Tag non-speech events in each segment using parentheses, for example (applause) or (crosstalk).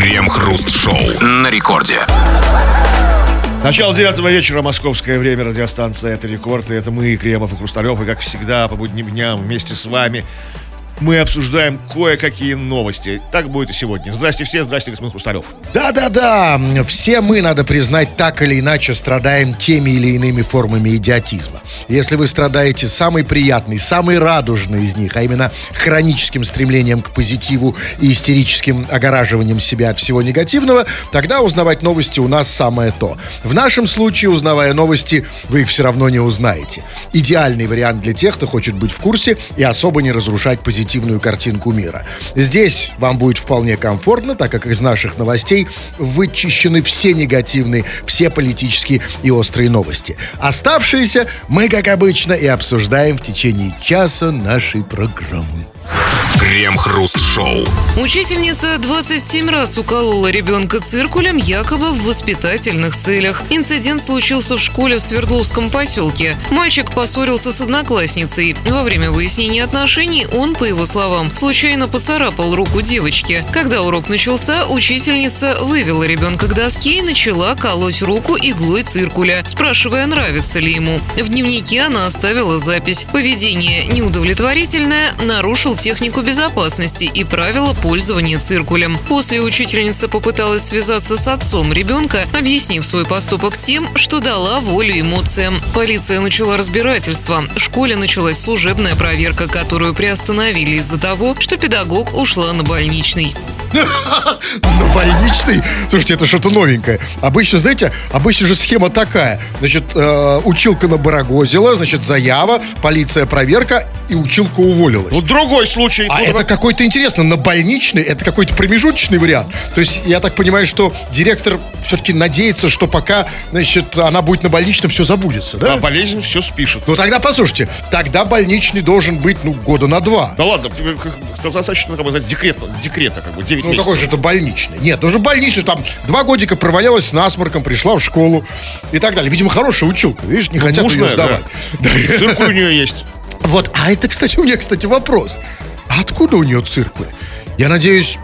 Крем-хруст-шоу на рекорде. Начало девятого вечера, московское время, радиостанция «Это рекорд», и это мы, Кремов и Хрусталев, и как всегда, по будним дням вместе с вами мы обсуждаем кое-какие новости. Так будет и сегодня. Здрасте все, здрасте, господин Хрусталев. Да-да-да, все мы, надо признать, так или иначе страдаем теми или иными формами идиотизма. Если вы страдаете самый приятный, самый радужный из них, а именно хроническим стремлением к позитиву и истерическим огораживанием себя от всего негативного, тогда узнавать новости у нас самое то. В нашем случае, узнавая новости, вы их все равно не узнаете. Идеальный вариант для тех, кто хочет быть в курсе и особо не разрушать позитивную картинку мира. Здесь вам будет вполне комфортно, так как из наших новостей вычищены все негативные, все политические и острые новости. Оставшиеся мы, как обычно, и обсуждаем в течение часа нашей программы. Крем-хруст-шоу. Учительница 27 раз уколола ребенка циркулем якобы в воспитательных целях. Инцидент случился в школе в Свердловском поселке. Мальчик поссорился с одноклассницей. Во время выяснения отношений он, по его словам, случайно поцарапал руку девочки. Когда урок начался, учительница вывела ребенка к доске и начала колоть руку иглой циркуля, спрашивая, нравится ли ему. В дневнике она оставила запись. Поведение неудовлетворительное, нарушил технику безопасности и правила пользования циркулем. После учительница попыталась связаться с отцом ребенка, объяснив свой поступок тем, что дала волю эмоциям. Полиция начала разбирательство. В школе началась служебная проверка, которую приостановили из-за того, что педагог ушла на больничный. На больничный? Слушайте, это что-то новенькое. Обычно, знаете, обычно же схема такая. Значит, э, училка набарагозила, значит, заява, полиция проверка, и училка уволилась. Ну, другой случай. А Ну, это какой-то интересно, на больничный, это какой-то промежуточный вариант. То есть я так понимаю, что директор все-таки надеется, что пока, значит, она будет на больничном, все забудется, да? А болезнь все спишет. Ну тогда послушайте, тогда больничный должен быть, ну, года на два. Да ладно, достаточно, как бы, знаете, декрета, декрета, как бы, 9 Ну месяцев. какой же это больничный? Нет, ну же больничный, там два годика провалялась с насморком, пришла в школу и так далее. Видимо, хорошая училка, видишь, не хотят ее мужная, сдавать. да. Циркуль у нее есть. Вот, а это, кстати, у меня, кстати, вопрос. А откуда у нее циркуль? Я надеюсь,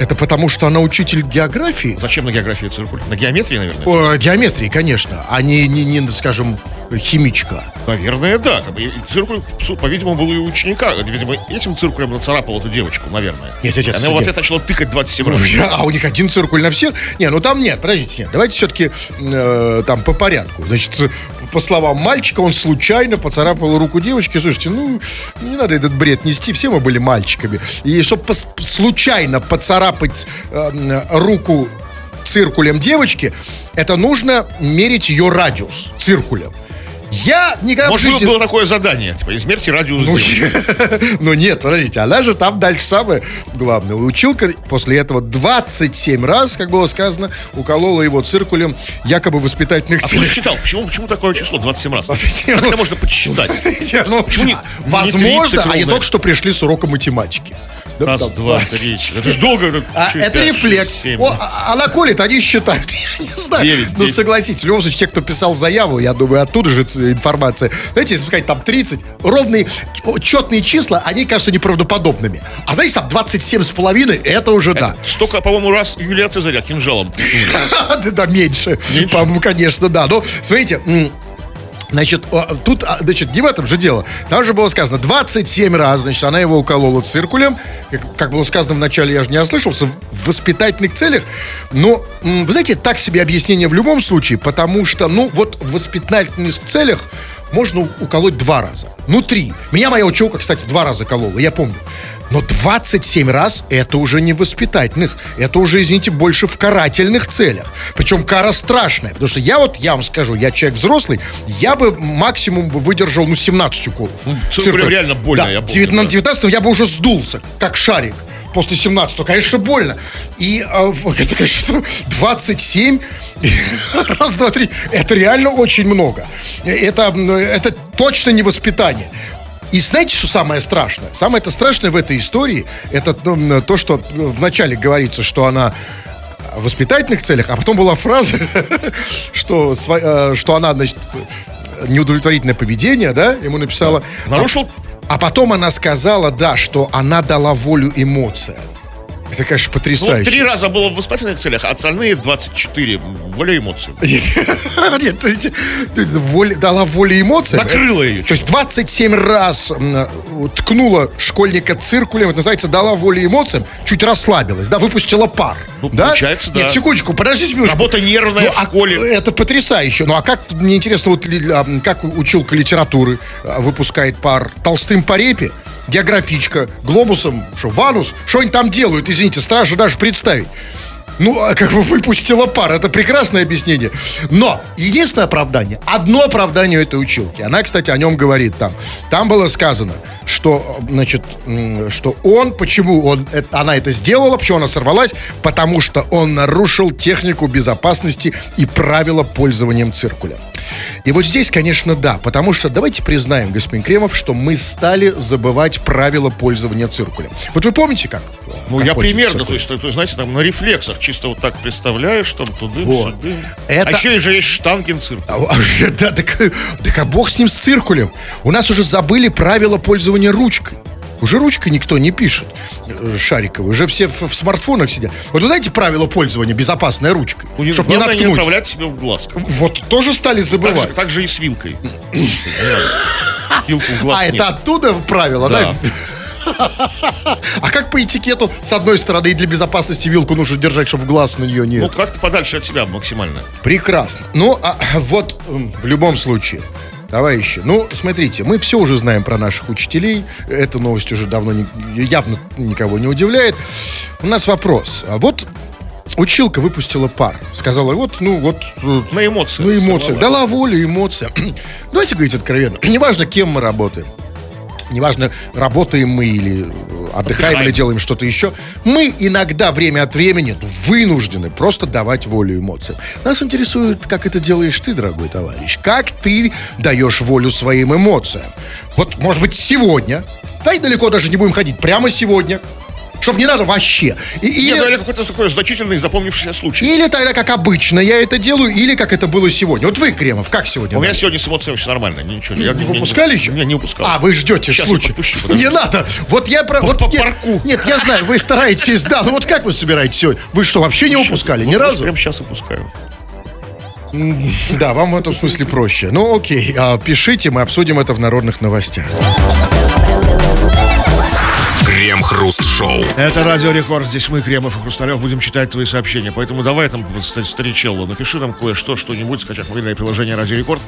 это потому, что она учитель географии? Зачем на географии циркуль? На геометрии, наверное? О, геометрии, конечно, а не, не, не, скажем, химичка. Наверное, да. И циркуль, по-видимому, был и у ученика. Видимо, этим циркулем нацарапал эту девочку, наверное. Нет, нет, нет, Она в нет. ответ начала тыкать 27 раз. А у них один циркуль на всех? Не, ну там нет, подождите, нет. Давайте все-таки э, там по порядку. Значит, э, по словам мальчика, он случайно поцарапал руку девочки. Слушайте, ну, не надо этот бред нести, все мы были мальчиками. И чтобы случайно поцарапать э, руку циркулем девочки, это нужно мерить ее радиус циркулем. Я никогда в Может, жизни... было такое задание, типа, измерьте радиус Ну, (laughs) ну нет, подождите, она же там дальше самое главное. Училка после этого 27 раз, как было сказано, уколола его циркулем якобы воспитательных А целей. считал? Почему, почему такое число 27 раз? 27 Как это раз. можно подсчитать? (laughs) Ну, Почему не- не Возможно, 30 они ровно? только что пришли с урока математики. Раз, да, два, три. четыре. Это же долго. это А, это пять, рефлекс. шесть, семь. О, а, она колет, они считают. (laughs) Я не знаю. Девять, ну, десять. согласитесь, в любом случае, те, кто писал заяву, я думаю, оттуда же информация. Знаете, если сказать там 30, ровные, четные числа, они кажутся неправдоподобными. А знаете, там 27 с половиной, это уже да. Столько, по-моему, раз Юлия Цезаря кинжалом. (laughs) Да, меньше. По-моему, конечно, да. Но, смотрите, Значит, тут, а, значит, не в этом же дело. Там же было сказано 27 раз, значит, она его уколола циркулем. Как, было сказано вначале, я же не ослышался, в воспитательных целях. Но, вы знаете, так себе объяснение в любом случае, потому что, ну, вот в воспитательных целях можно уколоть два раза. Ну, три. Меня моя училка, кстати, два раза колола, я помню. Но 27 раз это уже не в воспитательных, это уже, извините, больше в карательных целях. Причем кара страшная, потому что я вот, я вам скажу, я человек взрослый, я бы максимум бы выдержал, ну, 17 уколов. циркулем Циркулем. реально больно, Да, я помню, 19 да. 19 я бы уже сдулся, как шарик. После 17 конечно, больно. И а, (laughs) это, конечно, 27 (laughs) раз, два, три. Это реально очень много. Это, это точно не воспитание. И знаете, что самое страшное? Самое это страшное в этой истории, это то, что вначале говорится, что она в воспитательных целях, а потом была фраза, (laughs) что, э, что она, значит, неудовлетворительное поведение, да, ему написала. Нарушил А потом она сказала, да, что она дала волю эмоциям. Это, конечно, Ну, потрясающе. три раза было в воспитательных целях, а остальные 24 воля эмоций. (laughs) Нет, то есть воля- дала волю эмоциям. Накрыла ее. То есть 27 раз м, ткнула школьника циркулем, это называется, дала волю эмоциям, чуть расслабилась, да, выпустила пар. Ну, да? получается, да. Нет, секундочку, подождите минуточку. Работа нервная Ну, в а школе. это потрясающе. Ну, а как, мне интересно, вот а, как училка литературы а, выпускает пар? Толстым по репе? Географичка, глобусом, что, ванус? Что они там делают, извините, страшно даже представить. Ну, а как бы выпустила пар, это прекрасное объяснение. Но единственное оправдание, одно оправдание у этой училки. Она, кстати, о нем говорит там. Там было сказано, что, значит, что он, почему он, это- она это сделала, почему она сорвалась, потому что он нарушил технику безопасности и правила пользованием циркулем. И вот здесь, конечно, да, потому что давайте признаем, господин Кремов, что мы стали забывать правила пользования циркулем. Вот вы помните как? Ну, как я примерно, циркулем? то есть, то, то знаете, там на рефлексах чисто вот так представляешь, там тудым, Вот. сюдым. Это- А еще же есть штангенцирк. А, а уже, да, так, так а бог с ним с циркулем. У нас уже забыли правила пользования ручкой. Уже ручкой никто не пишет э, шариковой. Уже все в, в смартфонах сидят. Вот вы знаете правила пользования безопасной ручкой? Ну, не- Чтоб не главное не наткнуть. направлять себе в глаз. вот тоже стали Так же, забывать. так же и с вилкой. (coughs) Вилку в глаз А нет. это оттуда правила, да? А как по этикету, с одной стороны, и для безопасности вилку нужно держать, чтобы глаз на нее не... Ну, как-то подальше от себя максимально. Прекрасно. Ну, а вот м, в любом случае, товарищи, ну, смотрите, мы все уже знаем про наших учителей. Эта новость уже давно не- явно никого не удивляет. У нас вопрос. А вот училка выпустила пар. Сказала, вот, ну, вот... э, На эмоциях. Ну, эмоции. Дала волю эмоциям. (clears throat) Давайте говорить откровенно. Неважно, кем мы работаем. Неважно, работаем мы или э, отдыхаем, Отдыхаем. или делаем что-то еще. Мы иногда время от времени ну, вынуждены просто давать волю эмоциям. Нас интересует, как это делаешь ты, дорогой товарищ. Как ты даешь волю своим эмоциям. Вот, может быть, сегодня. Дай далеко даже не будем ходить. Прямо сегодня. Чтобы не надо вообще. И- или- Нет, ну, какой-то такой значительный запомнившийся случай. или тогда, как обычно я это делаю, или как это было сегодня. Вот вы, Кремов, как сегодня? У меня сегодня с эмоциями все нормально. Ничего. Я, Не выпускали не, еще? Не, не выпускал. А, вы ждете Сейчас случай. подпущу, подожди. Не надо. Вот я про... вот по нет, парку. Нет, я знаю, вы стараетесь, да. Ну вот как вы собираетесь сегодня? Вы что, вообще не выпускали? Ни разу? Прямо сейчас выпускаю. Да, вам в этом смысле проще. Ну окей, а, пишите, мы обсудим это в народных новостях. Крем-хруст-шоу. Это Радио Рекорд. Здесь мы, Кремов и Хрусталев, будем читать твои сообщения. Поэтому давай там, ст- старичелло, напиши нам кое-что, что-нибудь, скачав мобильное приложение Радио Рекорд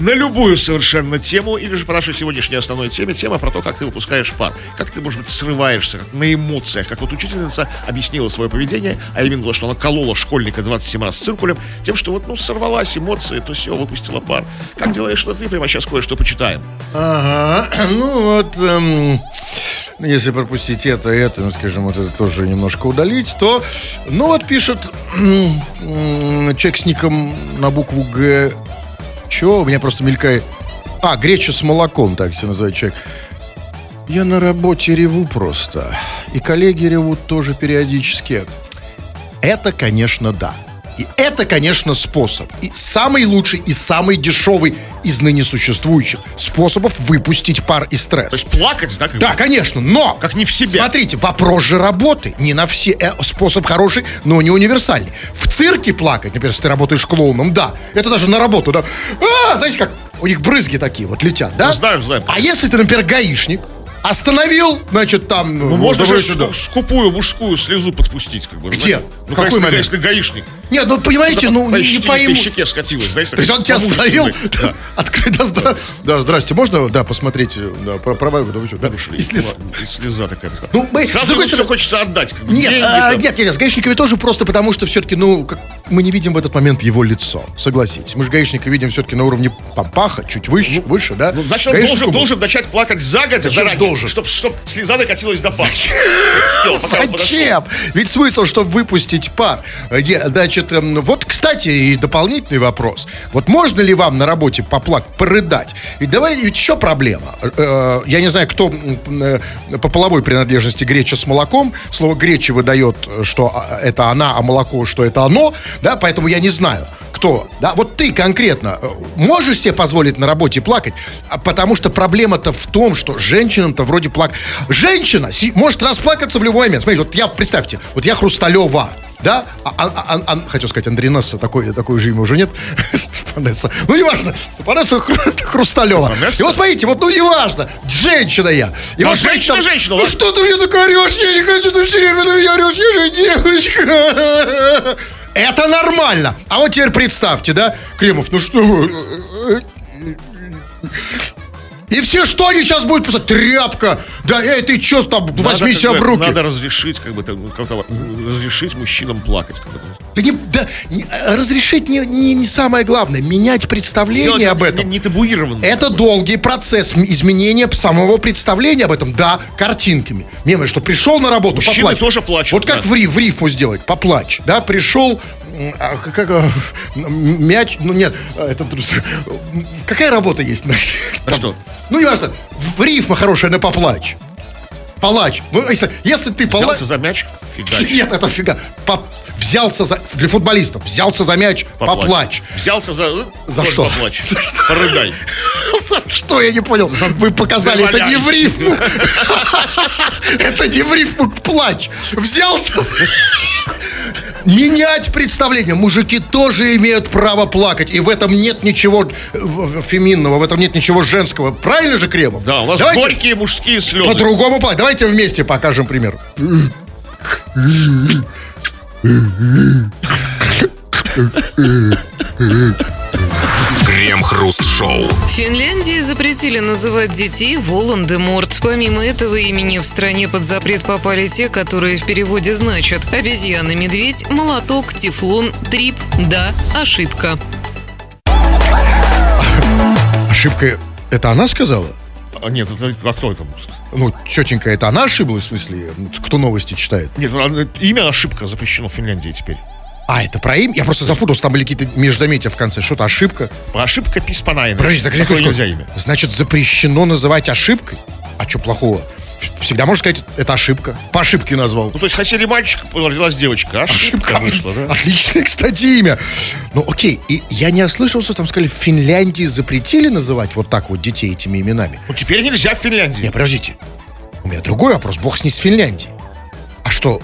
на любую совершенно тему, или же по нашей сегодняшней основной теме, тема про то, как ты выпускаешь пар, как ты, может быть, срываешься, как на эмоциях, как вот учительница объяснила свое поведение, а именно то, что она колола школьника 27 раз циркулем, тем, что вот, ну, сорвалась эмоции, то все, выпустила пар. Как делаешь что ты, прямо сейчас кое-что почитаем. Ага, (clears throat) ну вот, эм, если пропустить это это, ну, скажем, вот это тоже немножко удалить, то, ну вот пишет человек с ником на букву Г. Чего? У меня просто мелькает. А, греча с молоком, так себя называет человек. Я на работе реву просто. И коллеги ревут тоже периодически. Это, конечно, да. И это, конечно, способ. И самый лучший и самый дешевый из ныне существующих способов выпустить пар и стресс. То есть плакать, да? Да, бы? конечно, но... Как не в себя. Смотрите, вопрос же работы. Не на все... э, способ хороший, но не универсальный. В цирке плакать, например, если ты работаешь клоуном, да. Это даже на работу, да. А, знаете как? У них брызги такие вот летят, да? Ну, знаем, знаем. А если ты, например, гаишник, остановил, значит, там... Ну, можно давай же сюда. ску- скупую мужскую слезу подпустить, как бы. Где? знаете. В Ну, какой если, момент? если гаишник. Нет, ну, понимаете, ну, по не, пойму. щеке скатилась, знаете, То есть он тебя остановил, Да. (laughs) открыть, да, да, здрасте, можно, да, посмотреть, да, права, да, вы что, да? И слез- и слеза такая. Ну, мы- Сразу другой все хочется отдать. Как бы, Нет, а, нет, нет, с гаишниками тоже просто потому, что все-таки, ну, как, мы не видим в этот момент его лицо, согласитесь. Мы же гаишника видим все-таки на уровне пампаха, чуть выше, выше, да? Ну, значит, он должен, можно. должен начать плакать загодя, заранее, должен? Чтобы чтоб слеза докатилась до пар. Зачем? Ведь смысл, чтобы выпустить пар. Э, Значит, эм, вот, кстати, и дополнительный вопрос. Вот можно ли вам на работе поплакать, порыдать? Ведь давай, ведь еще проблема. Э, Я не знаю, кто э, по половой принадлежности греча с молоком. Слово греча выдает, что а, это она, а молоко, что это оно. Да, поэтому я не знаю. Кто да, вот ты конкретно э, можешь себе позволить на работе плакать, А потому что проблема-то в том, что женщинам-то вроде плак... Женщина может расплакаться в любой момент. Смотрите, вот я, представьте, вот я Хрусталева, да? А, а- а- а- хотел сказать, Андринесса, такой, такой же имя уже нет. (laughs) Степанесса. Ну, неважно. Степанесса Хру- Хрусталева. Степанесса? И вот смотрите, вот, ну, неважно. Женщина я. И Ну, вот женщина, там, женщина, Ну, что ты мне так орешь? Я не хочу, ты все время на меня орешь. Я же девочка. (laughs) Это нормально. А вот теперь представьте, да, Кремов, ну что вы... И все, что они сейчас будут писать? Тряпка! Да, эй, ты что там, возьми Надо, себя как в руки. Надо разрешить, как бы, там, разрешить мужчинам плакать. Как бы. Да не, да, не- разрешить не, не, не самое главное. Менять представление Сделать об этом. Не, не табуированно. Это долгий процесс изменения самого представления об этом. Да, картинками. Не, что пришел на работу, Мужчины поплачь. тоже плачут, Вот как да. в, ри- в рифму сделать, поплачь. Да, пришел, а, как, а, м, мяч, ну нет, а, это, какая работа есть? Там, что? Ну, не важно, рифма хорошая на поплачь. Палач. Ну, если, если ты палач... Взялся за мяч, фигач. Нет, это фига. По- взялся за... Для футболистов. Взялся за мяч, поплачь. Взялся за... ну, За что? Поплачь. Порыдай. (laughs) За что, я не понял. Вы показали, это не в рифму. (laughs) (laughs) Это не в рифму плач. Взялся за... Менять представление. Мужики тоже имеют право плакать. И в этом нет ничего э, феминного, в этом нет ничего женского. Правильно же, Кремов? Да, у нас Давайте горькие мужские слезы. по-другому плакать. Давайте вместе покажем пример. Крем-хруст-шоу. В Финляндии запретили называть детей Волан-де-Морт. Помимо этого имени в стране под запрет попали те, которые в переводе значат обезьяна-медведь, молоток, тефлон, трип, да, ошибка. Ошибка, это она сказала? А, Нет, это а кто это? Ну, тетенька, это она ошиблась, в смысле? Кто новости читает? Нет, а, имя ошибка запрещено в Финляндии теперь. А, это про имя? Я просто запутался, там были какие-то междометия в конце. Что-то ошибка. Ошибка писпанаина. Подожди, так Такое нельзя имя. Значит, запрещено называть ошибкой? А что плохого? Всегда можно сказать, это ошибка. По ошибке назвал. Ну, то есть хотели мальчика, родилась девочка. Ошибка вышла, да? Отличное, кстати, имя. Ну, окей, и я не ослышался, там сказали, в Финляндии запретили называть вот так вот детей этими именами. Ну, теперь нельзя в Финляндии. Не, подождите. У меня другой вопрос. Бог с ней с Финляндией. А что,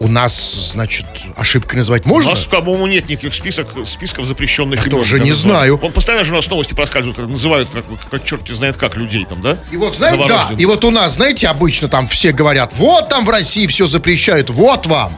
у нас, значит, ошибкой называть У можно? нас, по-моему, нет никаких список, списков запрещенных Я тоже не знаю. Он постоянно же у нас новости проскальзывают, как называют, как, как черт знает как, людей там, да? И вот, знаете, да, и вот у нас, знаете, обычно там все говорят, вот там в России все запрещают, вот вам.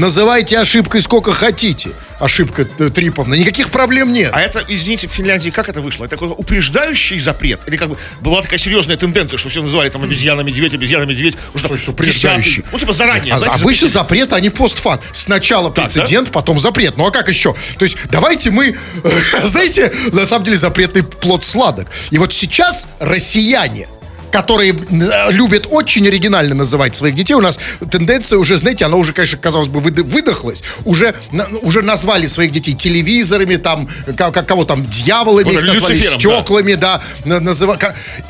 Называйте ошибкой сколько хотите. Ошибка э, Триповна, никаких проблем нет. А это, извините, в Финляндии как это вышло? Это такой упреждающий запрет? Или как бы была такая серьезная тенденция, что все называли там обезьяна-медведь, обезьяна-медведь? Уже там Что, упреждающий? десятый. Ну, типа заранее. А знаете, обычно запретили. запрет, а не постфакт. Сначала Так, прецедент, потом запрет. Ну а как еще? То есть давайте мы, (laughs) знаете, на самом деле запретный плод сладок. И вот сейчас россияне которые э, любят очень оригинально называть своих детей. У нас тенденция уже, знаете, она уже, конечно, казалось бы, выдохлась. Уже, на- уже назвали своих детей телевизорами, там, ка- ка- кого там, дьяволами, Вот, назвали, стеклами, да. на- называ-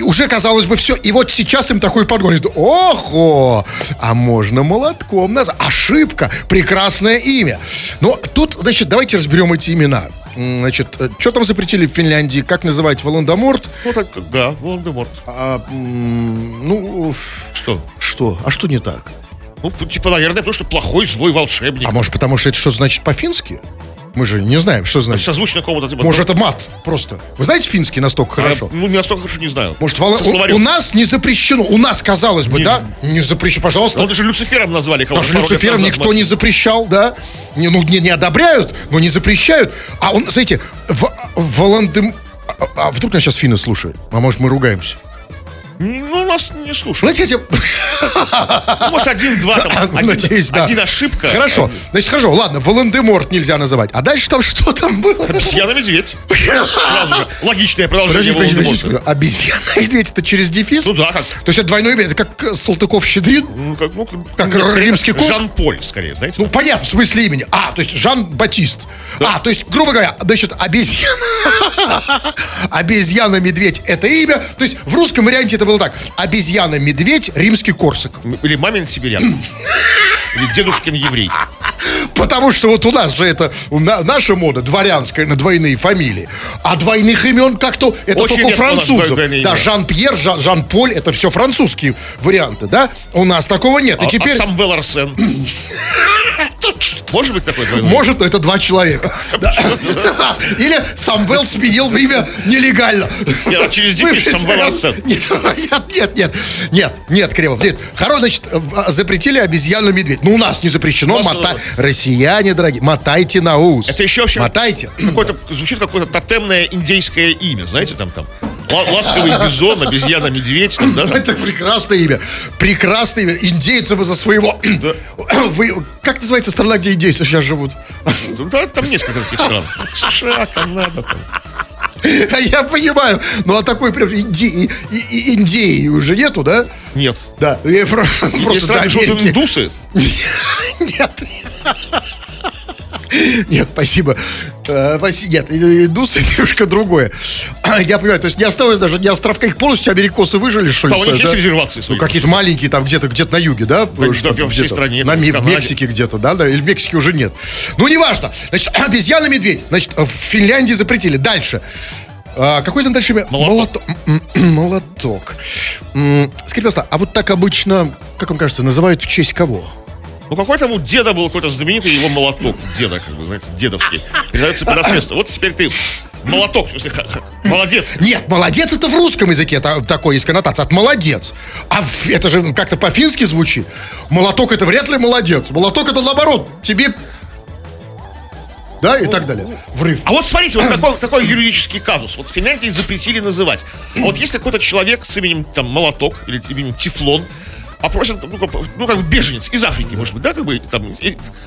уже, казалось бы, все. И вот сейчас им такой подгонит. Ого! А можно молотком назвать. Ошибка. Прекрасное имя. Но тут, значит, давайте разберем эти имена. Значит, что там запретили в Финляндии? Как называть Волан-де-Морт? Ну, так, да, Волан-де-Морт. А, ну, Что? что? А что не так? Ну, типа, наверное, потому что плохой, злой волшебник. А может, потому что это что значит по-фински? Мы же не знаем, что значит. Созвучно какого-то типа... Может, это мат просто. Вы знаете финский настолько а, хорошо? Ну, не настолько хорошо не знаю. Может, Вала- у, у нас не запрещено. У нас, казалось бы, Не- да? Не запрещено, пожалуйста. Он даже Люцифером назвали кого-то. Даже Люцифером назад. никто не запрещал, да? Не, ну, не, не одобряют, но не запрещают. А он, знаете, в, в Волан-де- а, а вдруг нас сейчас финны слушают? А может, мы ругаемся? Ну, нас не слушают. Знаете. Ну, Может, один-два там. (laughs) Один, Надеюсь, да. один ошибка. Хорошо. Значит, хорошо, ладно, Волан-де-Морт нельзя называть. А дальше там (laughs) что там было? Обезьяна-медведь. Сразу же. Логичное продолжение Подожди, подожди, подожди, Волан-де-Морта. секунду. Обезьяна медведь это через дефис? Ну да, как... То есть это имя, это как Салтыков-Щедрин? Ну, как, ну, Как нет, римский кот? Жан-Поль, скорее, знаете. Ну, понятно, в смысле имени. А, то есть Жан-Батист. А, то есть, грубо говоря, значит, обезьяна... (laughs) Обезьяна-медведь это имя. То есть в русском варианте это было так. Обезьяна-медведь, римский Корсак. Или мамин сибиряк. Или дедушкин еврей. Потому что вот у нас же это на- наша мода дворянская на двойные фамилии. А двойных имен как-то это Очень только у французов. Да. Жан-Пьер, Жан- Жан-Поль, это все французские варианты, да? У нас такого нет. И А- теперь... А Самвел Арсен. (clears throat) Может быть такой двойной? Может, но это два человека. (laughs) Или Самвел сменил имя нелегально. Нет, а через дефис Самвел. Нет, нет, нет, нет, нет, Кремов, нет. Хорошо, значит, в- запретили обезьяну медведь. Ну, у нас не запрещено. У нас, Мота- э, Россияне, дорогие, мотайте на ус. Это еще вообще Мотайте. какое-то, звучит какое-то тотемное индейское имя, знаете, там, там, ласковый бизон, обезьяна, медведь, там, да? Это прекрасное имя. Прекрасное имя. Индейцы бы за своего... (clears throat) Вы... Как называется страна, где индейцы сейчас живут? Ну, Да, там несколько таких стран. США, Канада, там. (laughs) Я понимаю. Ну, а такой прям инди... и- и- Индии уже нету, да? Нет. Да. Я Просто до страны, индусы. (laughs) Нет. Нет, спасибо. Э, Нет, индусы (laughs) немножко другое. (clears throat) Я понимаю, то есть не осталось даже не островка, их полностью америкосы выжили, что ли? Да, у них есть резервации Ну, какие-то маленькие там где-то где-то на юге, да? там во всей стране, На там. Мексике где-то, да? да? Или в Мексике уже нет. Ну, неважно. Значит, (clears throat) обезьяна-медведь. Значит, в Финляндии запретили. Дальше. А, какой там дальше? Молоток. Молоток. Скажите, пожалуйста, а вот так обычно, как вам кажется, называют в честь кого? Ну, какой-то у деда был какой-то знаменитый его молоток. Деда, как бы, знаете, дедовский. Передается по наследству. Вот теперь ты молоток, в смысле, молодец. Нет, молодец это в русском языке та- такой есть коннотация. От молодец. А это же как-то по-фински звучит. Молоток это вряд ли молодец. Молоток это наоборот. Тебе. Да, и так далее. Врыв. А вот смотрите, вот такой, такой юридический казус. Вот в Финляндии запретили называть. А вот если какой-то человек с именем там Молоток или именем Тефлон, попросит, ну, как, ну, как бы беженец из Африки, может быть, да, как бы там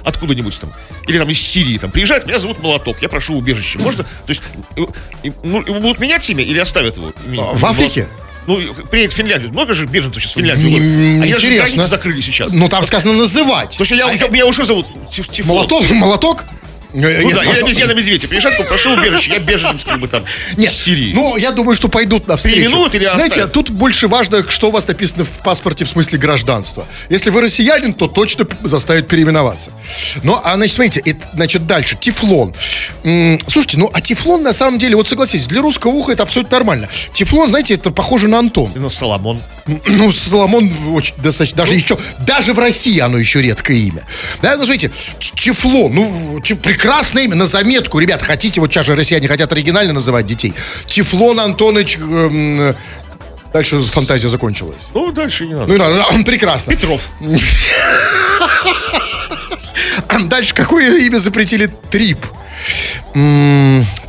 откуда-нибудь там, или там из Сирии, там приезжает, меня зовут Молоток, я прошу убежище, можно? То есть, ну, его будут менять имя или оставят его? А, в Африке? Ну, приедет в Финляндию. Много же беженцев сейчас в Финляндию. М, Они даже интересно. границы закрыли сейчас. Ну, там сказано называть. То есть я, я- меня уже зовут Тефлон. Молоток? Молоток? Ну да, или обезьяна медведь. Приезжает, прошу убежище, я беженец, как бы там, Нет, из Сирии. ну, я думаю, что пойдут навстречу. Переименуют или Знаете, тут больше важно, что у вас написано в паспорте в смысле гражданства. Если вы россиянин, то точно заставят переименоваться. Ну, а, значит, смотрите, это, значит, дальше, тефлон. Слушайте, ну, а тефлон, на самом деле, вот согласитесь, для русского уха это абсолютно нормально. Тефлон, знаете, это похоже на Антон. Ну, Соломон. Ну, Соломон очень достаточно, даже еще, даже в России оно еще редкое имя. Да, ну, смотрите, Тефлон, ну, те- прекрасное имя, на заметку, ребят, хотите, вот сейчас же россияне хотят оригинально называть детей. Тефлон Антонович, эм, дальше фантазия закончилась. Ну, дальше не надо. Ну, да, прекрасно. Петров. (laughs) Дальше какое имя запретили? Трип.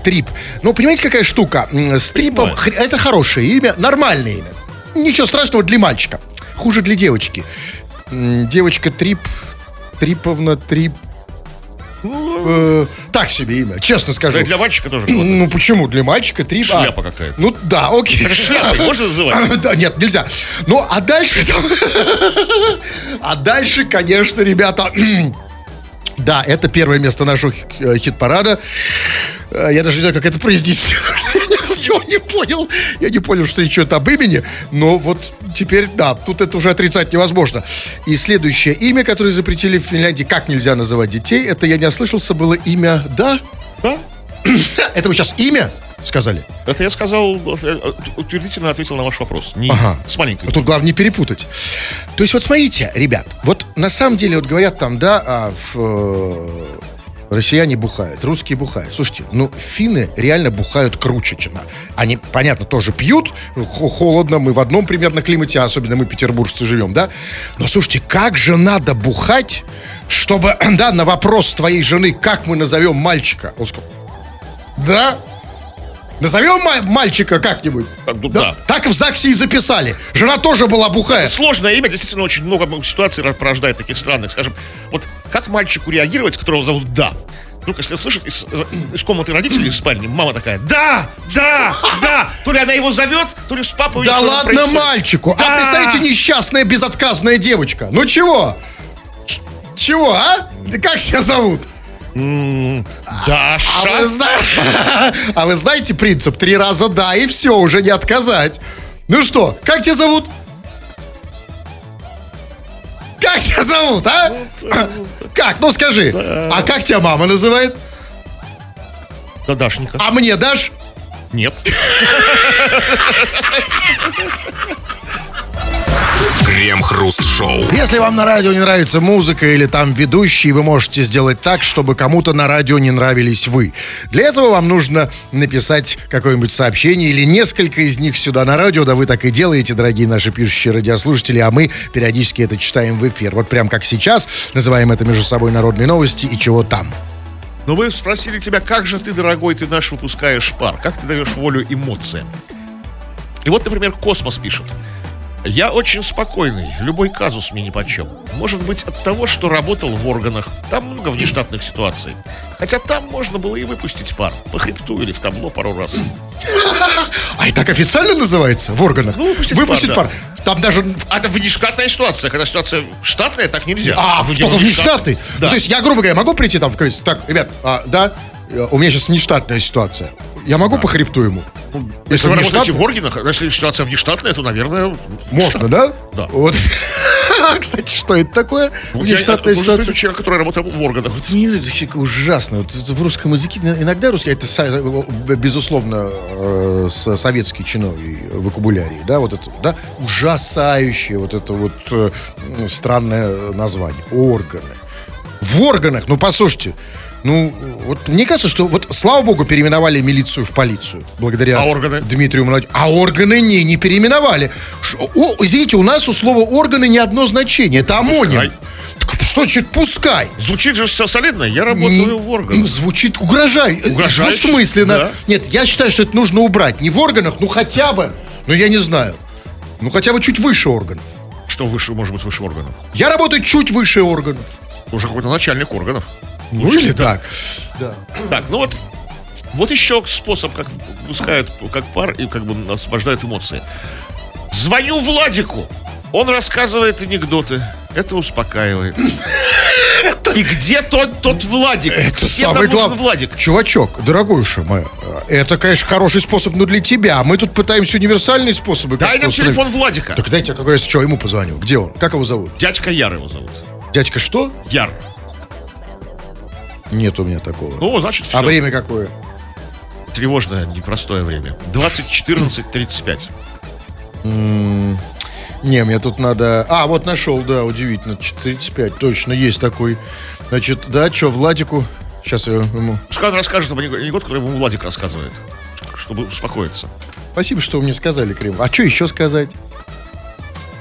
Трип. Ну, понимаете, какая штука? С трипом это хорошее имя, нормальное имя. Ничего страшного для мальчика. Хуже для девочки. Девочка Трип, Триповна, Трип. Э, так себе имя, честно скажу. Да для мальчика тоже. Ну почему? Для мальчика Трип. а. Шляпа какая-то. Ну да, окей. Это шляпой можно называть? (laughs) Да, нет, нельзя. Ну, а дальше... там- (laughs) А дальше, конечно, ребята... (clears throat) Да, это первое место нашего хи- хит-парада. Э, Я даже не знаю, как это произнести. (laughs) Я не понял. Я не понял, что идет об имени. Но вот теперь, да, тут это уже отрицать невозможно. И следующее имя, которое запретили в Финляндии, как нельзя называть детей, это я не ослышался, было имя... Да? Да? (coughs) Это вы сейчас имя сказали? Это я сказал, утвердительно ответил на ваш вопрос. Не Ага. с маленькой. А Тут главное не перепутать. То есть вот смотрите, ребят, вот на самом деле вот говорят там, да, а, в, э, россияне бухают, русские бухают. Слушайте, ну финны реально бухают круче, чем. Они, понятно, тоже пьют, хо- холодно, мы в одном примерно климате, особенно мы, петербуржцы, живем, да. Но слушайте, как же надо бухать, чтобы, (clears throat) да, на вопрос твоей жены, как мы назовем мальчика, он сказал, да, Назовем ма- мальчика как-нибудь. Так, ну да. Так в ЗАГСе и записали. Жена тоже была бухая. Сложное имя, действительно, очень много ситуаций порождает таких странных. Скажем, вот как мальчику реагировать, которого зовут Да? Ну, если слышит из, из комнаты родителей, из спальни, мама такая, да, да, да. То ли она его зовет, то ли с папой Да ладно происходит. мальчику. Да. А представьте, несчастная безотказная девочка. Ну чего? Чего, а? Да Как себя зовут? Даша. А вы, зна- (laughs) а вы знаете принцип? Три раза да, и все, уже не отказать. Ну что, как тебя зовут? Как тебя зовут, а? Как? Ну скажи. А как тебя мама называет? Да, Дашенька. А мне дашь? Нет. (laughs) Крем-хруст-шоу. Если вам на радио не нравится музыка или там ведущий, вы можете сделать так, чтобы кому-то на радио не нравились вы. Для этого вам нужно написать какое-нибудь сообщение или несколько из них сюда на радио. Да вы так и делаете, дорогие наши пишущие радиослушатели, а мы периодически это читаем в эфир. Вот прям как сейчас, называем это между собой народные новости и чего там. Но мы спросили тебя, как же ты, дорогой, ты наш выпускаешь пар? Как ты даешь волю эмоциям? И вот, например, Космос пишет. Я очень спокойный, любой казус мне нипочем. Может быть от того, что работал в органах. Там много внештатных ситуаций. Хотя там можно было и выпустить пар. По хребту или в табло пару раз. (laughs) А и так официально называется в органах? Ну, выпустить пар, Там даже... А это внештатная ситуация. Когда ситуация штатная, так нельзя. А, в- только внештатный? Да. Ну, то есть я, грубо говоря, могу прийти там в какой-нибудь... Так, ребят, а, да, у меня сейчас внештатная ситуация. Я могу по хребту ему? Если вы работаете в органах, если ситуация внештатная, то, наверное, Можно, да? Да. Вот. (laughs) Кстати, что это такое? Вот я- Внештатная ситуация. у человека, который работал в органах. Не, это вообще ужасно. Вот в русском языке иногда русский, это са- безусловно э, советский чиновый вокабулярий, да, вот это, да, ужасающее вот это вот э, странное название. Органы. В органах, ну послушайте, ну вот мне кажется, что вот слава богу переименовали милицию в полицию благодаря А органы? Дмитрию Молодец. А органы не, не переименовали. Ш- о, извините, у нас у слова органы не одно значение, это амоним. Так что значит пускай? Звучит же все солидно. Я Не- работаю в органах. Звучит угрожай, Угрожающе, двусмысленно. да. Нет, я считаю, что это нужно убрать. Не в органах, ну хотя бы, ну я не знаю. Ну хотя бы чуть выше органов. Что выше, может быть, выше органов? Я работаю чуть выше органов. Уже какой-то начальник органов. Ну или так. Так, ну вот, вот еще способ, как пускают как пар и как бы освобождают эмоции. Звоню Владику. Он рассказывает анекдоты. Это успокаивает. И где тот, тот Владик? Это Всем самый главный. Владик. Чувачок, дорогуша моя, это, конечно, хороший способ, но для тебя. Мы тут пытаемся универсальные способы. Дай нам установить. телефон Владика. Так дайте, как говорится, что, ему позвоню. Где он? Как его зовут? Дядька Яр его зовут. Дядька что? Яр. Нет у меня такого. Ну, значит, все. а время какое? Тревожное, непростое время. 20.14.35. Не, мне тут надо... А, вот нашел, да, удивительно. 35, точно, есть такой. Значит, да, что, Владику... Сейчас я ему... Пускай он расскажет об анекдот, который ему Владик рассказывает. Чтобы успокоиться. Спасибо, что вы мне сказали, Крем. А что еще сказать?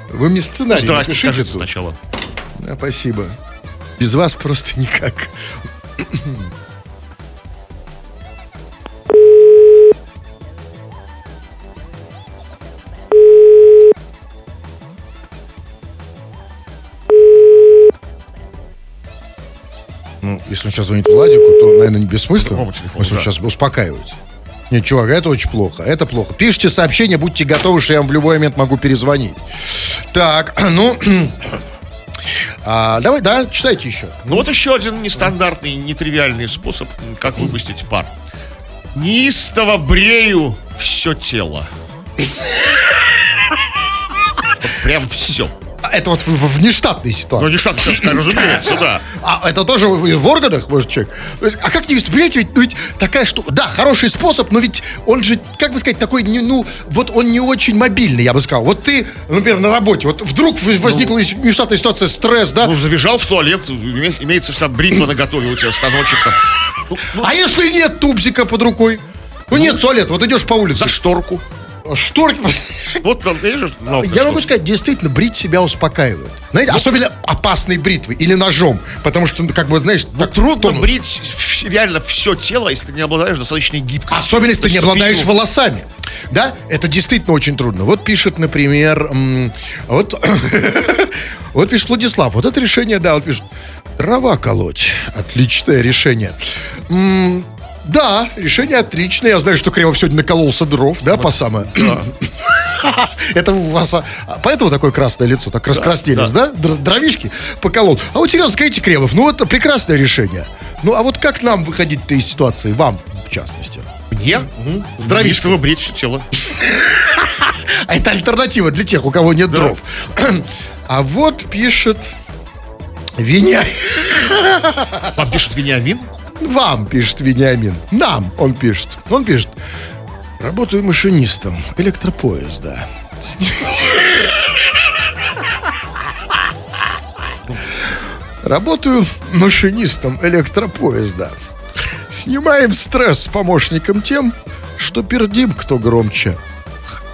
Вы мне сценарий Здрасте, скажите тут. сначала. Да, спасибо. Без вас просто никак. Ну, если он сейчас звонит Владику, то, наверное, не бессмысленно. Какому телефону, Если он да. сейчас успокаивается. Нет, чувак, это очень плохо. Это плохо. Пишите сообщение, будьте готовы, что я вам в любой момент могу перезвонить. Так, (clears throat) ну... а, давай, да, читайте еще. Ну вот еще один нестандартный, нетривиальный способ, как выпустить пар. Неистово брею все тело. Прям все. А, Это вот в, в внештатной Ну, ситуации. не штат, разумеется, да. А это тоже в, органах, может, человек? А как не понимаете, ведь, ну, ведь такая штука, да, хороший способ, но ведь он же, как бы сказать, такой, ну, вот он не очень мобильный, я бы сказал. Вот ты, например, на работе, вот вдруг возникла внештатная ситуация, стресс, да? Ну, забежал в туалет, име- имеется там бритва на готове, у тебя станочек там. Ну, ну, А если нет тубзика под рукой? Ну, нет туалета, вот идешь по улице. за шторку. Шторки. Вот там, видишь, много Я могу сказать, действительно, брить себя успокаивает. Знаете, особенно опасной бритвой или ножом. Потому что, ну, как бы, знаешь, Ну, так трудно тонус. брить реально все тело, если ты не обладаешь достаточной гибкостью. Особенно, если ты не Спину. обладаешь волосами. Да, это действительно очень трудно. Вот пишет, например, вот, (coughs) вот пишет Владислав, вот это решение, да, вот пишет, дрова колоть, отличное решение. Да, решение отличное. Я знаю, что Кремов сегодня накололся дров, да, по самое. (laughs) Это у вас... а, Поэтому такое красное лицо, так раскраснелись, да? Др- Дровишки поколол. А вот серьезно, скажите, Кремов, ну это прекрасное решение. Ну а вот как нам выходить-то из ситуации, вам, в частности? Мне? Неистово брить тело. (laughs) А это альтернатива для тех, у кого нет дров. (clears throat) А вот пишет Веня... Вам пишет Вениамин? Вам пишет Вениамин. Нам он пишет. Он пишет. Работаю машинистом электропоезда. Работаю машинистом электропоезда. Снимаем стресс с помощником тем, что пердим кто громче.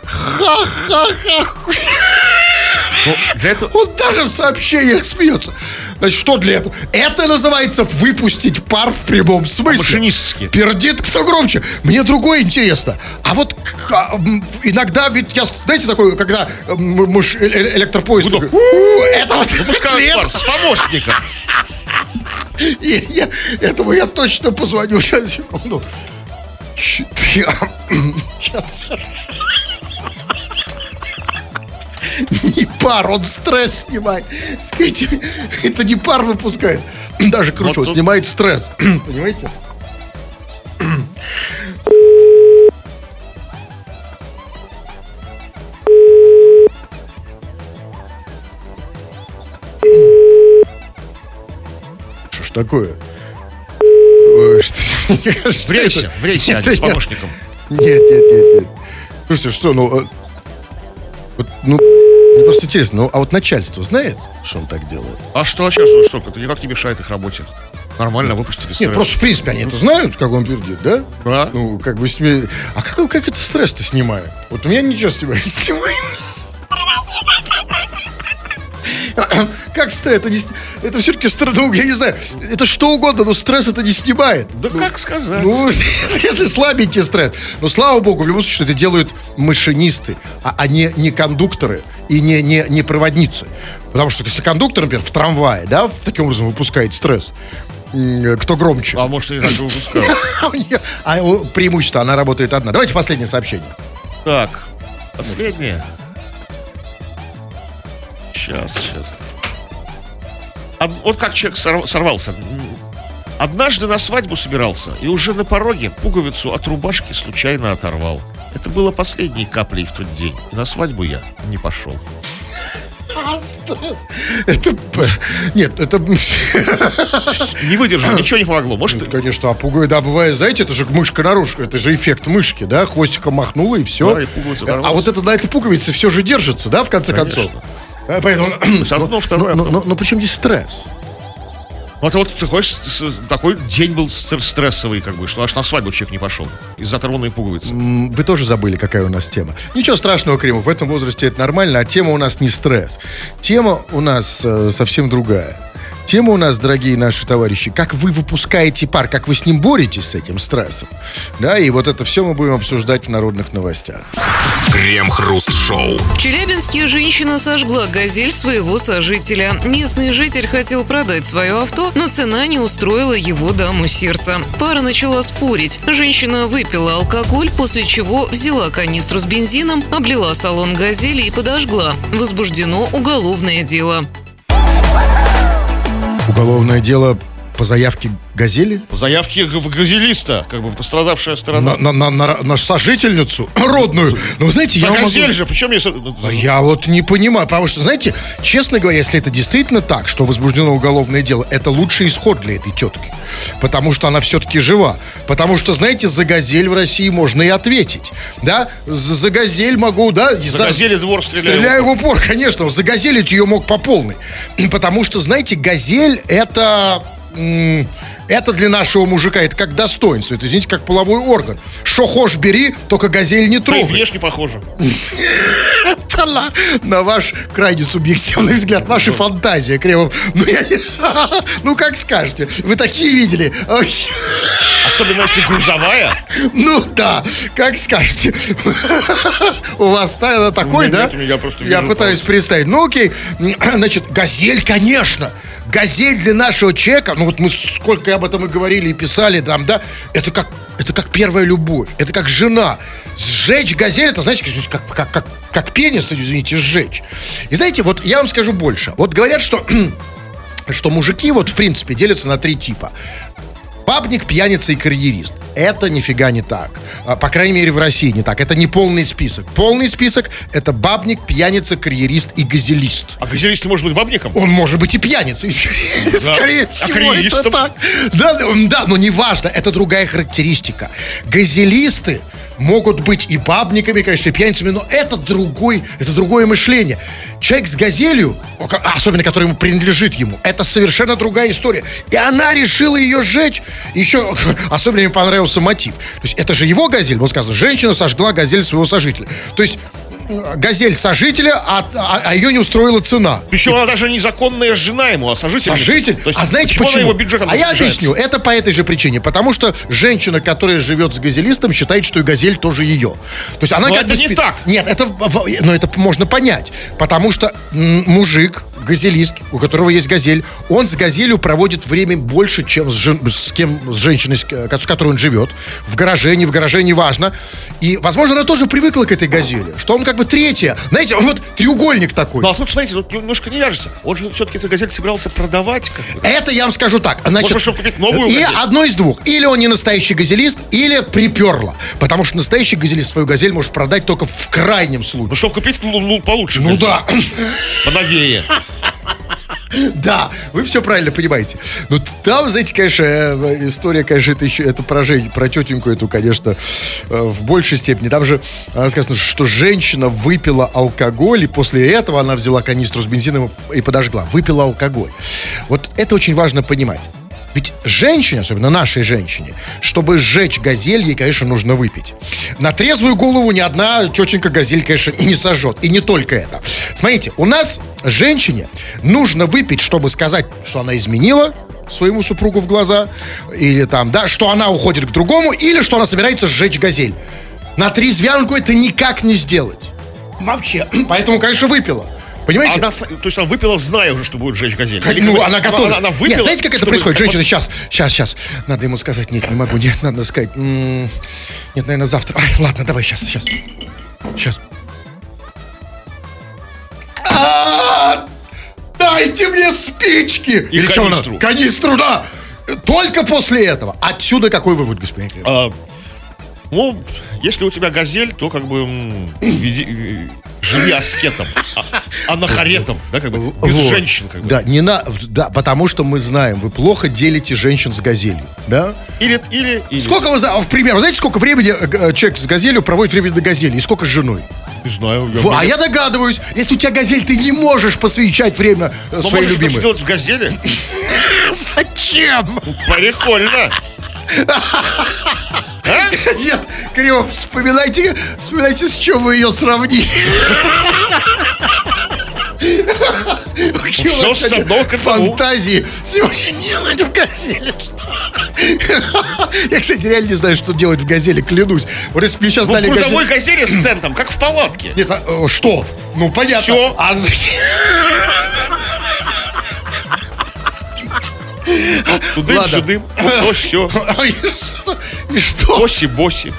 Ха-ха-ха. Ну, для этого... Он даже в сообщениях смеется. Значит, что для этого? Это называется выпустить пар в прямом смысле. Машинистски. Пердит кто громче. Мне другое интересно. А вот а, иногда, ведь я, знаете, такое, когда м, муж- э- э- электропоезд... Такой, «У, Это вот... Пар с помощником. И я- этому я точно позвоню. Сейчас, я- Щас. (clears throat) Не пар, он стресс снимает. Скажите, это не пар выпускает. Даже круче, Вот тут- снимает стресс. (clears throat) Понимаете? (clears throat) Что ж такое? (laughs) Это один (laughs) с помощником. Нет, нет, нет, нет. Слушайте, что, ну... э, вот, ну, мне просто интересно, ну, а вот начальство знает, что он так делает? А что сейчас? Ну что, это никак не мешает их работе. Нормально выпустили Нет, стресс. просто, в принципе, они это знают, как он пердит, да? Да. Ну, как бы с ними... А как, как это стресс-то снимает? Вот у меня ничего снимает. Снимает. (coughs) Как стресс? Это, не, это все-таки стресс, ну, я не знаю, это что угодно, но стресс это не снимает. Да как сказать? Ну, (laughs) если слабенький стресс. Но слава богу, в любом случае, что это делают машинисты, а, а не, кондукторы и не, не, не проводницы. Потому что если кондуктор, например, в трамвае, да, таким образом выпускает стресс, м, кто громче. А может, и так и выпускают. (laughs) А преимущество, она работает одна. Давайте последнее сообщение. Так, последнее. Сейчас, сейчас. Вот как человек сор- сорвался. Однажды на свадьбу собирался и уже на пороге пуговицу от рубашки случайно оторвал. Это было последней каплей в тот день. И на свадьбу я не пошел. Это... п- Нет, это... (laughs) Не выдержал, ничего не помогло. Может, Конечно, а пуговица, да, бывает, знаете, это же мышка наружу, это же эффект мышки, да, хвостиком махнула и все. Да, и пуговица а вот это на этой пуговице все же держится, да, в конце Конечно. концов. А, Поэтому... одно, второе, Но, но, но почему здесь стресс? вот, вот такой, с- с- такой день был стр- стрессовый, как бы, что аж на свадьбу человек не пошел. Из-за оторванной пуговицы. Вы тоже забыли, какая у нас тема. Ничего страшного, Кремов, в этом возрасте это нормально, а тема у нас не стресс. Тема у нас э, совсем другая. Тема у нас, дорогие наши товарищи, как вы выпускаете пар, как вы с ним боретесь, с этим стрессом. Да, и вот это все мы будем обсуждать в народных новостях. Крем-хруст-шоу. В Челябинске женщина сожгла газель своего сожителя. Местный житель хотел продать свое авто, но цена не устроила его даму сердца. Пара начала спорить. Женщина выпила алкоголь, после чего взяла канистру с бензином, облила салон газели и подожгла. Возбуждено уголовное дело. Уголовное дело по заявке «Газели»? По заявке газелиста, как бы пострадавшая сторона. На, на, на, на- на сожительницу (clears throat) родную. Ну, вы знаете, я За вам могу- газель же, причем если... ну, А Я вот не понимаю, потому что, знаете, честно говоря, если это действительно так, что возбуждено уголовное дело, это лучший исход для этой тетки. Потому что она все-таки жива. Потому что, знаете, за газель в России можно и ответить. Да? За, за газель могу, да? и За газели двор стреляю. Стреляю в упор, конечно. Загазелить ее мог по полной. (clears throat) Потому что, знаете, газель это... Это для нашего мужика, это как достоинство, это, извините, как половой орган. Что хошь бери, только газель не Да и трогай. внешне похоже. На, (laughs) на ваш крайне субъективный взгляд, ваша фантазия, Кремов. Ну, я (laughs) ну, как скажете. Вы такие видели? Особенно если грузовая. Ну, да, как скажете. (laughs) У вас та- такой, да? я пытаюсь представить. Ну, окей. Значит, газель, конечно. Газель для нашего человека, ну вот мы сколько об этом и говорили и писали там, да, это как, это как первая любовь, это как жена. Сжечь газель, это, знаете, как, как, как, как пенис, извините, сжечь. И знаете, вот я вам скажу больше. Вот говорят, что, (clears throat) что мужики вот в принципе делятся на три типа. Бабник, пьяница и карьерист. Это нифига не так. А, По крайней мере, в России не так. Это не полный список. Полный список — это бабник, пьяница, карьерист и газелист. А газелист может быть бабником? Он может быть и пьяницей. (laughs) Скорее А всего, это так. Да, да, но неважно, это другая характеристика. Газелисты могут быть и бабниками, конечно, и пьяницами, но это другой, это другое мышление. Человек с газелью, особенно который ему принадлежит ему, это совершенно другая история. И она решила ее сжечь. Еще (laughs) особенно мне понравился мотив. То есть это же его газель, вот сказано, женщина сожгла газель своего сожителя. То есть газель сожителя, а, а- а ее не устроила цена. Причем она даже незаконная жена ему, а сожитель. Сожитель? То есть, а знаете почему? почему? а я объясню. Это по этой же причине. Потому что женщина, которая живет с газелистом, считает, что и газель тоже ее. То есть она Но как это бы... не так. Нет, это... Но это можно понять. Потому что мужик, газелист, у которого есть газель, он с газелью проводит время больше, чем с, жен- с кем, с женщиной, с, с которой он живет. В гараже, не в гараже, неважно. И, возможно, она тоже привыкла к этой газели. Что он как бы третья. Знаете, вот треугольник такой. Ну, а тут, смотрите, тут немножко не вяжется. Он же все-таки эту газель собирался продавать. Как бы. Это я вам скажу так. Значит, Может, купить новую и газель? одно из двух. Или он не настоящий газелист, или приперло. Потому что настоящий газелист свою газель может продать только в крайнем Ну, случае. чтобы купить ну, ну, получше. Ну газель. да, Поновее. (laughs) да, вы все правильно понимаете. Ну там, знаете, конечно, э, история, конечно, это еще это про, жен- про тетеньку эту, конечно, э, в большей степени. Там же э, сказано, что женщина выпила алкоголь, и после этого она взяла канистру с бензином и подожгла. Выпила алкоголь. Вот это очень важно понимать. Ведь женщине, особенно нашей женщине, чтобы сжечь газель, ей, конечно, нужно выпить. На трезвую голову ни одна тетенька газель, конечно, не сожжет. И не только это. Смотрите, у нас женщине нужно выпить, чтобы сказать, что она изменила своему супругу в глаза, или там, да, что она уходит к другому, или что она собирается сжечь газель. На трезвянку это никак не сделать. Вообще. (clears throat) Поэтому, конечно, выпила. Понимаете? Она, то есть она выпила, зная уже, что будет жечь газель. Или ну, она готова. Она, она выпила. Нет, знаете, как это чтобы- происходит? Женщина, сейчас, сейчас, сейчас. Надо ему сказать, нет, не могу, нет, надо сказать. м, Нет, наверное, завтра. Ай, ладно, давай, сейчас, сейчас. Сейчас. А, Дайте мне спички! И канистру. Канистру, да! Только после этого. Отсюда какой вывод, господин? А, ну, если у тебя газель, то как бы веди- живи аскетом, а, анахаретом, да, как бы, без Вот. женщин, как бы. Да, не на, да, потому что мы знаем, вы плохо делите женщин с газелью, да? Или, или, или. Сколько вы, за- в пример, вы знаете, сколько времени э, э, человек с газелью проводит времени на газели, и сколько с женой? Не знаю. я- Во, а я догадываюсь, если у тебя газель, ты не можешь посвящать время э, Ну, своей можешь что-то любимой. сделать в газели? (laughs) Зачем? Прикольно. Нет, Кремов, вспоминайте, вспоминайте, с чем вы ее сравнили. Вас с сегодня одного к. Фантазии. Сегодня делать в газели. что? Я, кстати, реально не знаю, что делать в газели, клянусь. Вот если бы мне сейчас Ну, в дали грузовой газели с тентом, как в палатке. Нет, а, э, что? Ну, понятно. Всё. А? Тудым, сюдым, то все. И что? И что? Боси-боси.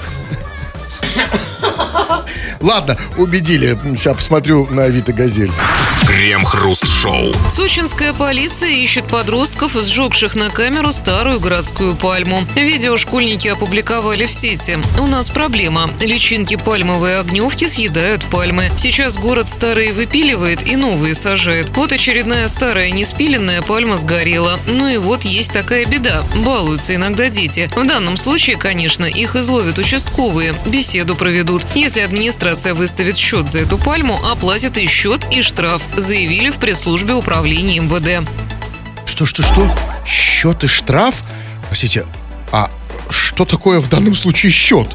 Ладно, убедили. Сейчас посмотрю на Авито Газель. Крем-хруст-шоу. Сочинская полиция ищет подростков, сжегших на камеру старую городскую пальму. Видео школьники опубликовали в сети. У нас проблема. Личинки пальмовой огневки съедают пальмы. Сейчас город старые выпиливает и новые сажает. Вот очередная старая неспиленная пальма сгорела. Ну и вот есть такая беда. Балуются иногда дети. В данном случае, конечно, их изловят участковые. Беседу проведут. Если администрация выставит счет за эту пальму, оплатит и счет, и штраф, заявили в пресс-службе управления МВД. Что, что, что? Счет и штраф? Простите, а что такое в данном случае счет?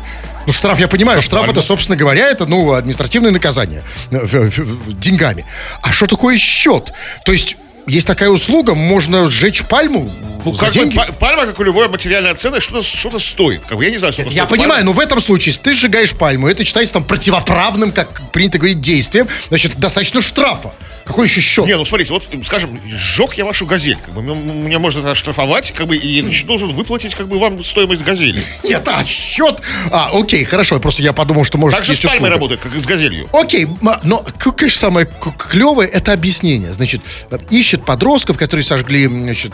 Ну, штраф, я понимаю, штраф пальма. это, собственно говоря, это, ну, административное наказание э, деньгами. А что такое счет? То есть, есть такая услуга, можно сжечь пальму Ну, за как бы деньги? па- пальма, как и любая материальная ценность, что-то что стоит. Как бы, я не знаю, сколько Я стоит понимаю, пальма. но в этом случае, если ты сжигаешь пальму, это считается там противоправным, как принято говорить, действием, значит, достаточно штрафа. Какой еще счет? Не, ну смотрите, вот, скажем, сжег я вашу газель. Как бы, меня можно оштрафовать, как бы, и значит, должен выплатить, как бы, вам стоимость газели. (laughs) Нет, а счет... А, окей, хорошо, просто я подумал, что может... Так же с пальмой работает, как и с газелью. Окей, м- но, конечно, самое клевое это объяснение. Значит, э, ищет подростков, которые сожгли, значит,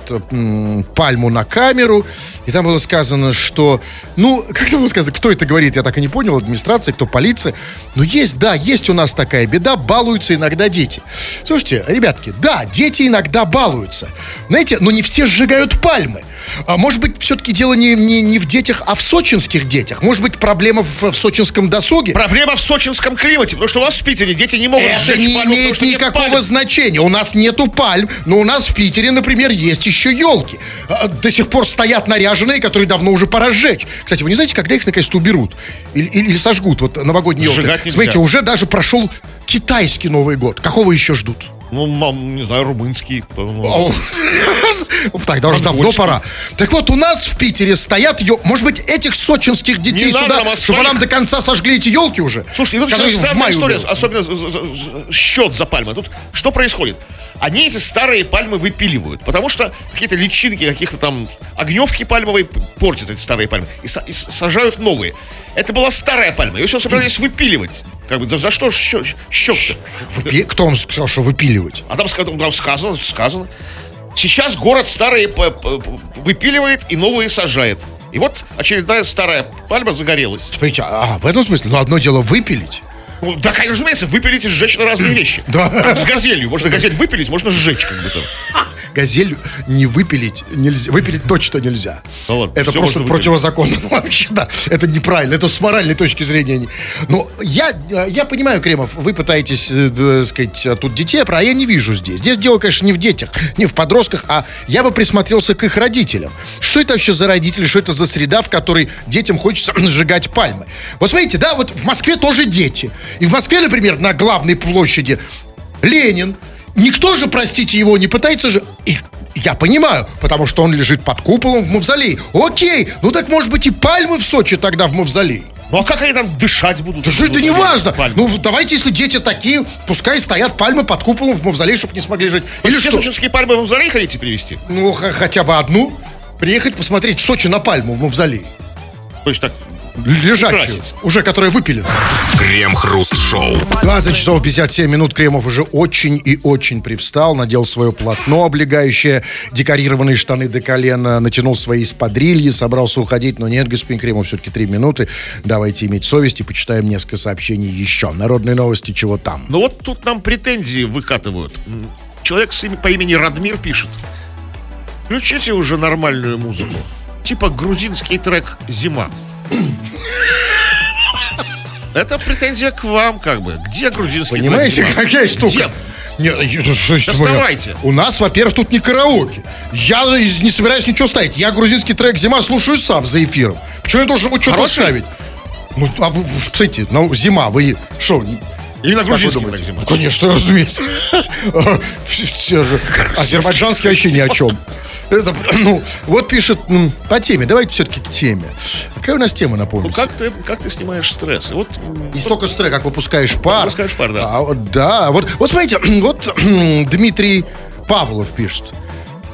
пальму на камеру, и там было сказано, что, ну, как там было сказано, кто это говорит, я так и не понял, администрация, кто полиция. Но есть, да, есть у нас такая беда, балуются иногда дети. Слушайте, ребятки, да, дети иногда балуются. Знаете, но не все сжигают пальмы. А может быть, все-таки дело не, не, не в детях, а в сочинских детях. Может быть, проблема в, в сочинском досуге. Проблема в сочинском климате, потому что у вас в Питере дети не могут Это сжечь не пальму, потому имеет нет никакого пальм. значения. У нас нету пальм, но у нас в Питере, например, есть еще елки. А, До сих пор стоят наряженные, которые давно уже пора сжечь. Кстати, вы не знаете, когда их наконец-то уберут? Или, или- или сожгут, вот новогодние елки? Смотрите, уже даже прошел китайский Новый год. Какого еще ждут? Ну, мам, не знаю, румынский. (laughs) Так, да уже давно пора. Так вот, у нас в Питере стоят. Может быть, этих сочинских детей сюда, чтобы нам до конца сожгли эти елки уже? Слушайте, Которые это в странная история, особенно счет за пальмы. Тут что происходит? Они эти старые пальмы выпиливают, потому что какие-то личинки, каких-то там огневки пальмовые портят эти старые пальмы и, и сажают новые. Это была старая пальма, ее все собирались выпиливать. Как бы, за, за что счет-то? Выпи- Кто вам сказал, что выпиливать? А там, там сказано, сказано. Сейчас город старые выпиливает и новые сажает. И вот очередная старая пальма загорелась. Смотрите, а, в этом смысле? Ну, одно дело выпилить. Ну, Да, конечно, разумеется, выпилить и сжечь на разные (clears throat) вещи. Да. С газелью. Можно газель выпилить, можно сжечь как бы там. (laughs) Газель не выпилить нельзя. Выпилить точно нельзя. Да ладно, это просто противозаконно. (laughs) Вообще, да. Это неправильно. Это с моральной точки зрения. Но я, э, я понимаю, Кремов, вы пытаетесь, э, да, сказать, а тут детей, а я не вижу здесь. Здесь дело, конечно, не в детях, не в подростках, а я бы присмотрелся к их родителям. Что это вообще за родители, что это за среда, в которой детям хочется (clears throat) сжигать пальмы? Вот смотрите, да, вот в Москве тоже дети. И в Москве, например, на главной площади Ленин. Никто же, простите его, не пытается же... И я понимаю, потому что он лежит под куполом в мавзолее. Окей, ну так может быть и пальмы в Сочи тогда в мавзолее. Ну а как они там дышать будут? Да что это Вот не эти важно. пальмы? Ну давайте, если дети такие, пускай стоят пальмы под куполом в мавзолее, чтобы не смогли жить. Или Все что? сочинские пальмы в мавзолей хотите привезти? Ну, хотя бы одну. Приехать посмотреть в Сочи на пальму в мавзолее. То есть так, Лежачую. Красить. Уже которая выпилена. Крем-хруст-шоу. 20 часов 57 минут Кремов уже очень и очень привстал, надел свое полотно облегающее, декорированные штаны до колена, натянул свои спадрильи, собрался уходить, но нет, господин Кремов, все-таки три минуты. Давайте иметь совесть и почитаем несколько сообщений еще. Народные новости, чего там? Ну вот тут нам претензии выкатывают. Человек с по имени Радмир пишет. Включите уже нормальную музыку. Типа грузинский трек «Зима». Это претензия к вам, как бы. Где грузинский Понимаете, «Зима»? какая штука? Где? Нет, ну, что? Доставайте. У нас, во-первых, тут не караоке. Я не собираюсь ничего ставить. Я грузинский трек «Зима» слушаю сам за эфиром. Почему я должен вот что-то ставить? Ну, а вы, смотрите, ну, «Зима», вы что, Именно грузинский трек? «Зима». Конечно, разумеется. (laughs) Азербайджанский вообще ни о чем. Это, ну, вот пишет м, по теме. Давайте все-таки к теме. Какая у нас тема, Ну напомните? как ты, как ты снимаешь стресс? И вот Не столько стресс, как выпускаешь пар. Выпускаешь пар, да. А, вот, да. Вот, вот смотрите, (clears throat) вот (clears throat) Дмитрий Павлов пишет.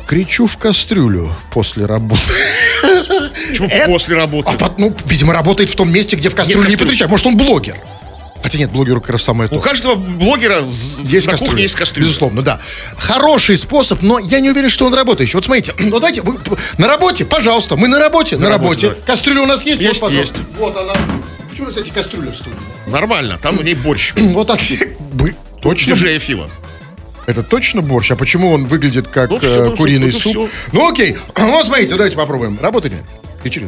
Кричу в кастрюлю после работы. почему (laughs) это- после работы? А, ну, видимо, работает в том месте, где в кастрюлю не потрещать. Может, он блогер. Хотя нет, блогеру как раз самое то. У каждого блогера Есть на кастрюля. кухне есть кастрюля. Безусловно, да. Хороший способ, но я не уверен, что он работающий. Вот смотрите, (clears throat) ну давайте, вы на работе, пожалуйста, мы на работе, на, работе, работе. Кастрюля у нас есть? Есть, вот, есть. Вот она. Почему у нас эти кастрюли в студии? Нормально, там в ней борщ. (clears throat) Вот так. Точно? Диджея Фила. Это точно борщ? А почему он выглядит как Ну, всё, э, ну, куриный ну, суп? всё. Ну окей. (clears throat) Вот смотрите, давайте попробуем. Работает ли? Кричи.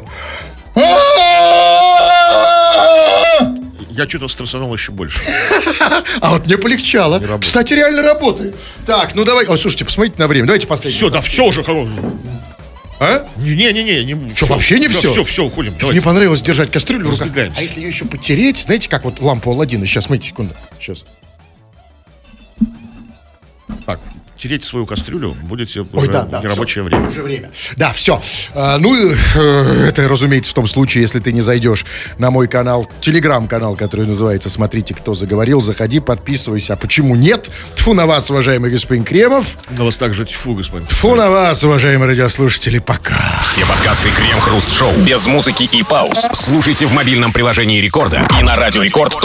Я что-то стрессанул еще больше. (laughs) А вот мне полегчало. Кстати, реально работает. Так, ну давай. О, слушайте, посмотрите на время. Давайте последний. Все, да, все уже. А? Не-не-не. не Что, вообще не всё? Все, все, уходим. Мне понравилось держать кастрюлю в руках. А если ее еще потереть, знаете, как вот лампу Алладина. Сейчас, смотрите, секунду. Сейчас. Так, тереть свою кастрюлю будете Ой, уже да, да, в нерабочее всё, время. уже время. Да, все. ну, и, э, (laughs) это, разумеется, в том случае, если ты не зайдешь на мой канал, телеграм-канал, который называется «Смотрите, кто заговорил». Заходи, подписывайся. А почему нет? Тфу на вас, уважаемый господин Кремов. На вас также тьфу, господин. Тфу на вас, уважаемые радиослушатели. Пока. Все подкасты Крем-Хруст Шоу без музыки и пауз слушайте в мобильном приложении Рекорда и на радиорекорд.ру.